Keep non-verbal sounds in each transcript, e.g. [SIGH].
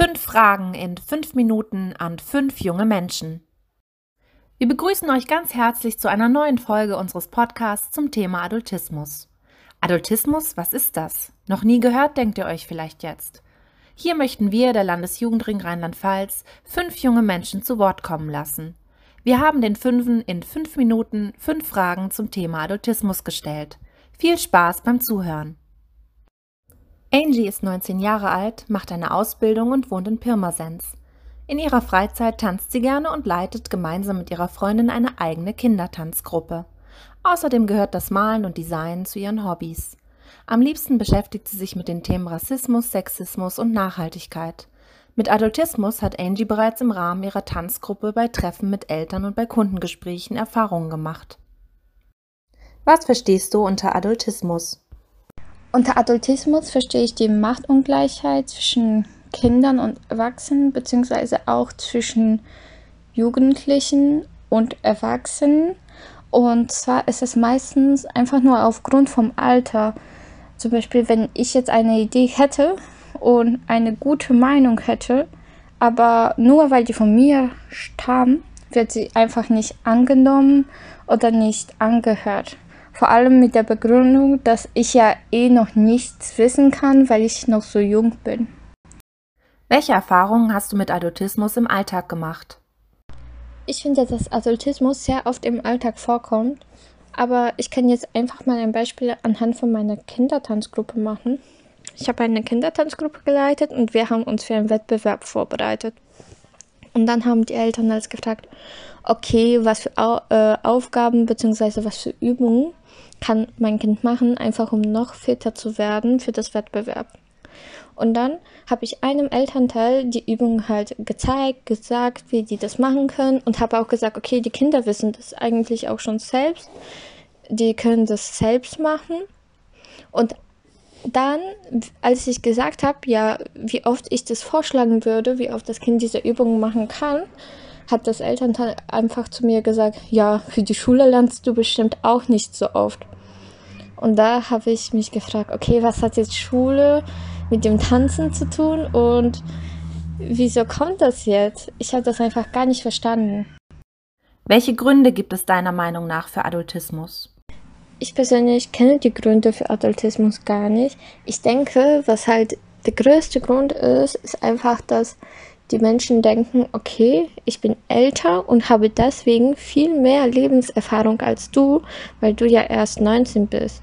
Fünf Fragen in fünf Minuten an fünf junge Menschen. Wir begrüßen euch ganz herzlich zu einer neuen Folge unseres Podcasts zum Thema Adultismus. Adultismus, was ist das? Noch nie gehört, denkt ihr euch vielleicht jetzt. Hier möchten wir, der Landesjugendring Rheinland-Pfalz, fünf junge Menschen zu Wort kommen lassen. Wir haben den Fünfen in fünf Minuten fünf Fragen zum Thema Adultismus gestellt. Viel Spaß beim Zuhören. Angie ist 19 Jahre alt, macht eine Ausbildung und wohnt in Pirmasens. In ihrer Freizeit tanzt sie gerne und leitet gemeinsam mit ihrer Freundin eine eigene Kindertanzgruppe. Außerdem gehört das Malen und Designen zu ihren Hobbys. Am liebsten beschäftigt sie sich mit den Themen Rassismus, Sexismus und Nachhaltigkeit. Mit Adultismus hat Angie bereits im Rahmen ihrer Tanzgruppe bei Treffen mit Eltern und bei Kundengesprächen Erfahrungen gemacht. Was verstehst du unter Adultismus? Unter Adultismus verstehe ich die Machtungleichheit zwischen Kindern und Erwachsenen, beziehungsweise auch zwischen Jugendlichen und Erwachsenen. Und zwar ist es meistens einfach nur aufgrund vom Alter. Zum Beispiel, wenn ich jetzt eine Idee hätte und eine gute Meinung hätte, aber nur weil die von mir stammt, wird sie einfach nicht angenommen oder nicht angehört. Vor allem mit der Begründung, dass ich ja eh noch nichts wissen kann, weil ich noch so jung bin. Welche Erfahrungen hast du mit Adultismus im Alltag gemacht? Ich finde, dass Adultismus sehr oft im Alltag vorkommt, aber ich kann jetzt einfach mal ein Beispiel anhand von meiner Kindertanzgruppe machen. Ich habe eine Kindertanzgruppe geleitet und wir haben uns für einen Wettbewerb vorbereitet. Und dann haben die Eltern als gefragt, okay, was für äh, Aufgaben bzw. was für Übungen kann mein Kind machen, einfach um noch fitter zu werden für das Wettbewerb. Und dann habe ich einem Elternteil die Übung halt gezeigt, gesagt, wie die das machen können und habe auch gesagt, okay, die Kinder wissen das eigentlich auch schon selbst. Die können das selbst machen. Und dann, als ich gesagt habe, ja, wie oft ich das vorschlagen würde, wie oft das Kind diese Übungen machen kann, hat das Elternteil einfach zu mir gesagt, ja, für die Schule lernst du bestimmt auch nicht so oft. Und da habe ich mich gefragt, okay, was hat jetzt Schule mit dem Tanzen zu tun und wieso kommt das jetzt? Ich habe das einfach gar nicht verstanden. Welche Gründe gibt es deiner Meinung nach für Adultismus? Ich persönlich kenne die Gründe für Adultismus gar nicht. Ich denke, was halt der größte Grund ist, ist einfach, dass die Menschen denken, okay, ich bin älter und habe deswegen viel mehr Lebenserfahrung als du, weil du ja erst 19 bist.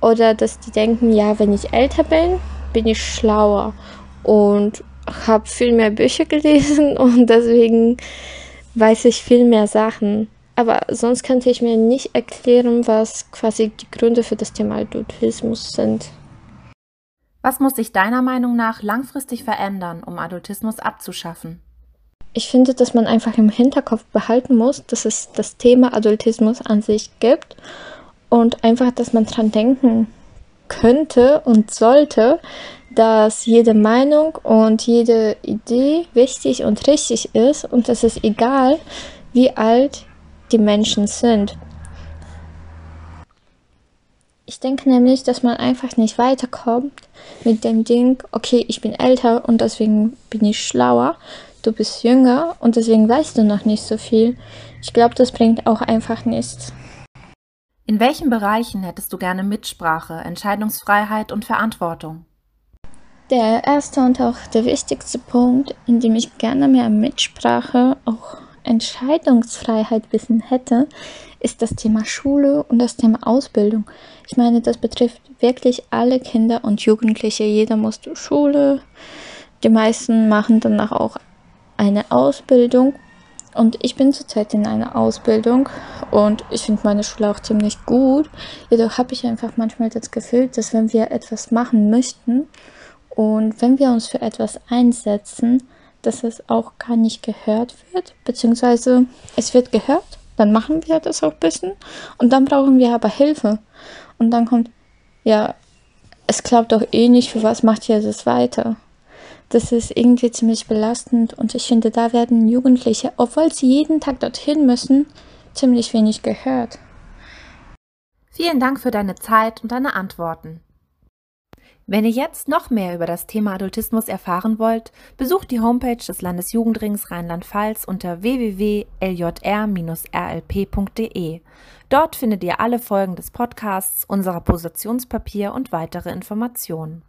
Oder dass die denken, ja, wenn ich älter bin, bin ich schlauer und habe viel mehr Bücher gelesen [LAUGHS] und deswegen weiß ich viel mehr Sachen. Aber sonst könnte ich mir nicht erklären, was quasi die Gründe für das Thema Adultismus sind. Was muss sich deiner Meinung nach langfristig verändern, um Adultismus abzuschaffen? Ich finde, dass man einfach im Hinterkopf behalten muss, dass es das Thema Adultismus an sich gibt und einfach, dass man dran denken könnte und sollte, dass jede Meinung und jede Idee wichtig und richtig ist und es ist egal, wie alt die Menschen sind. Ich denke nämlich, dass man einfach nicht weiterkommt mit dem Ding, okay, ich bin älter und deswegen bin ich schlauer, du bist jünger und deswegen weißt du noch nicht so viel. Ich glaube, das bringt auch einfach nichts. In welchen Bereichen hättest du gerne Mitsprache, Entscheidungsfreiheit und Verantwortung? Der erste und auch der wichtigste Punkt, in dem ich gerne mehr Mitsprache, auch Entscheidungsfreiheit wissen hätte, ist das Thema Schule und das Thema Ausbildung. Ich meine, das betrifft wirklich alle Kinder und Jugendliche. Jeder muss zur Schule. Die meisten machen danach auch eine Ausbildung. Und ich bin zurzeit in einer Ausbildung und ich finde meine Schule auch ziemlich gut. Jedoch habe ich einfach manchmal das Gefühl, dass wenn wir etwas machen möchten und wenn wir uns für etwas einsetzen, dass es auch gar nicht gehört wird, beziehungsweise es wird gehört, dann machen wir das auch ein bisschen und dann brauchen wir aber Hilfe. Und dann kommt, ja, es klappt doch eh nicht, für was macht ihr das weiter? Das ist irgendwie ziemlich belastend und ich finde, da werden Jugendliche, obwohl sie jeden Tag dorthin müssen, ziemlich wenig gehört. Vielen Dank für deine Zeit und deine Antworten. Wenn ihr jetzt noch mehr über das Thema Adultismus erfahren wollt, besucht die Homepage des Landesjugendrings Rheinland-Pfalz unter www.ljr-rlp.de. Dort findet ihr alle Folgen des Podcasts, unserer Positionspapier und weitere Informationen.